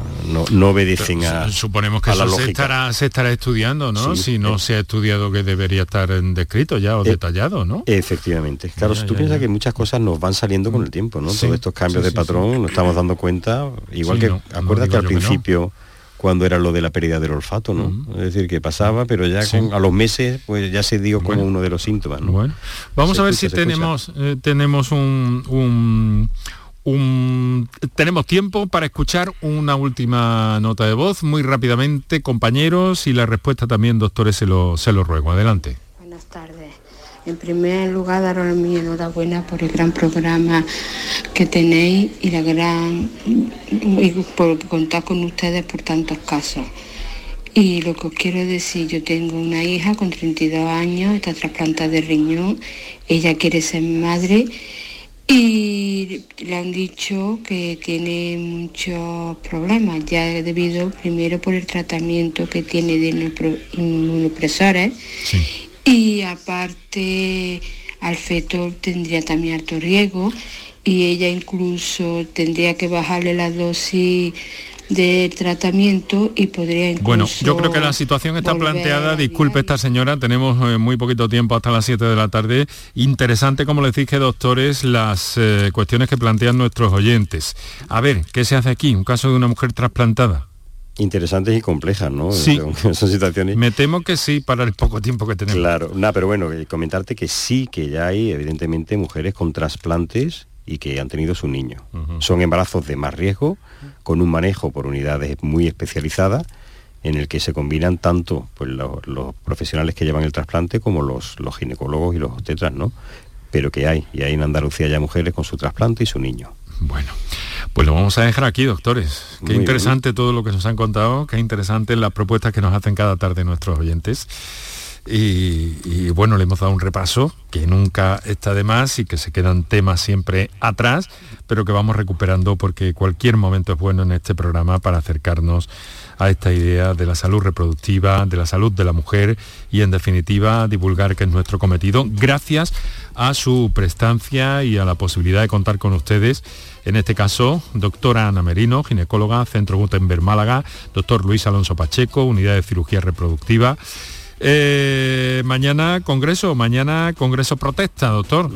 no, obedecen a suponemos que eso se estará se estará estudiando no si no se ha estudiado que debería estar descrito ya o eh, detallado no efectivamente. Claro si tú piensas que muchas cosas nos van saliendo con el tiempo no todos estos cambios de patrón nos estamos dando cuenta igual que acuerdas que al principio cuando era lo de la pérdida del olfato, ¿no? Es decir, que pasaba, pero ya a los meses pues ya se dio como uno de los síntomas, ¿no? Bueno, vamos a ver si tenemos, eh, tenemos un, tenemos tiempo para escuchar una última nota de voz muy rápidamente, compañeros, y la respuesta también, doctores, se lo, se lo ruego. Adelante. Buenas tardes. En primer lugar, daros mi enhorabuena por el gran programa que tenéis y la gran y por contar con ustedes por tantos casos. Y lo que os quiero decir, yo tengo una hija con 32 años, está trasplantada de riñón, ella quiere ser madre y le han dicho que tiene muchos problemas, ya debido primero por el tratamiento que tiene de inmunopresores. Y aparte al feto tendría también alto riesgo y ella incluso tendría que bajarle la dosis de tratamiento y podría incluso Bueno, yo creo que la situación está planteada, disculpe esta señora, tenemos eh, muy poquito tiempo hasta las 7 de la tarde. Interesante, como les dije, doctores, las eh, cuestiones que plantean nuestros oyentes. A ver, ¿qué se hace aquí? Un caso de una mujer trasplantada. Interesantes y complejas, ¿no? Sí. Son, situaciones. Me temo que sí para el poco tiempo que tenemos. Claro, nada, pero bueno, eh, comentarte que sí, que ya hay evidentemente mujeres con trasplantes y que han tenido su niño. Son embarazos de más riesgo, con un manejo por unidades muy especializadas, en el que se combinan tanto pues, los, profesionales que llevan el trasplante como los, los ginecólogos y los obstetras, ¿no? Pero que hay, y hay en Andalucía ya mujeres con su trasplante y su niño. Bueno, pues lo vamos a dejar aquí, doctores. Qué interesante todo lo que nos han contado, qué interesante las propuestas que nos hacen cada tarde nuestros oyentes. Y, bueno, le hemos dado un repaso que nunca está de más y que se quedan temas siempre atrás, pero que vamos recuperando porque cualquier momento es bueno en este programa para acercarnos a esta idea de la salud reproductiva, de la salud de la mujer y en definitiva divulgar que es nuestro cometido gracias a su prestancia y a la posibilidad de contar con ustedes. En este caso, doctora Ana Merino, ginecóloga, Centro Gutenberg Málaga, doctor Luis Alonso Pacheco, Unidad de Cirugía Reproductiva eh, mañana congreso, mañana congreso protesta, doctor.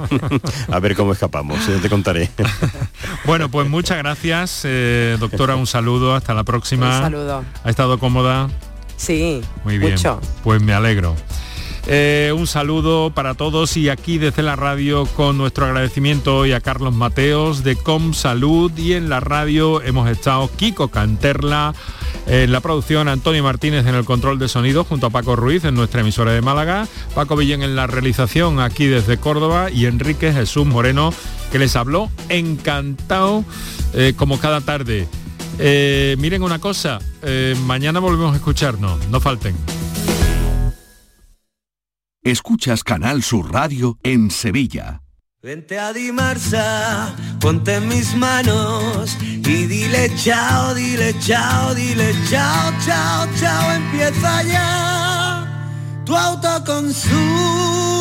A ver cómo escapamos, yo te contaré. bueno, pues muchas gracias, eh, doctora, un saludo, hasta la próxima. Un saludo. ¿Ha estado cómoda? Sí, muy bien. Mucho. Pues me alegro. Eh, un saludo para todos y aquí desde la radio con nuestro agradecimiento hoy a Carlos Mateos de Com Salud y en la radio hemos estado Kiko Canterla, en la producción Antonio Martínez en el control de sonido junto a Paco Ruiz en nuestra emisora de Málaga, Paco Villén en la realización aquí desde Córdoba y Enrique Jesús Moreno que les habló encantado eh, como cada tarde. Eh, miren una cosa, mañana volvemos a escucharnos, no falten. Escuchas Canal Sur Radio en Sevilla. Vente a Dimarsa, ponte mis manos y dile chao, dile chao, dile chao, chao, chao, empieza ya tu autoconsumo,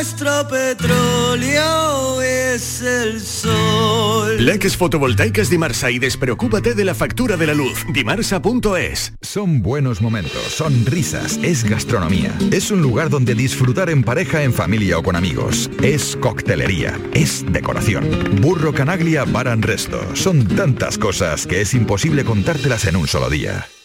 nuestro petróleo es el sol. Leques fotovoltaicas Dimarsa y despreocúpate de la factura de la luz. Dimarsa.es. Son buenos momentos, son risas, es gastronomía. Es un lugar donde disfrutar en pareja, en familia o con amigos. Es coctelería, es decoración. Burro Canaglia Baran Resto. Son tantas cosas que es imposible contártelas en un solo día.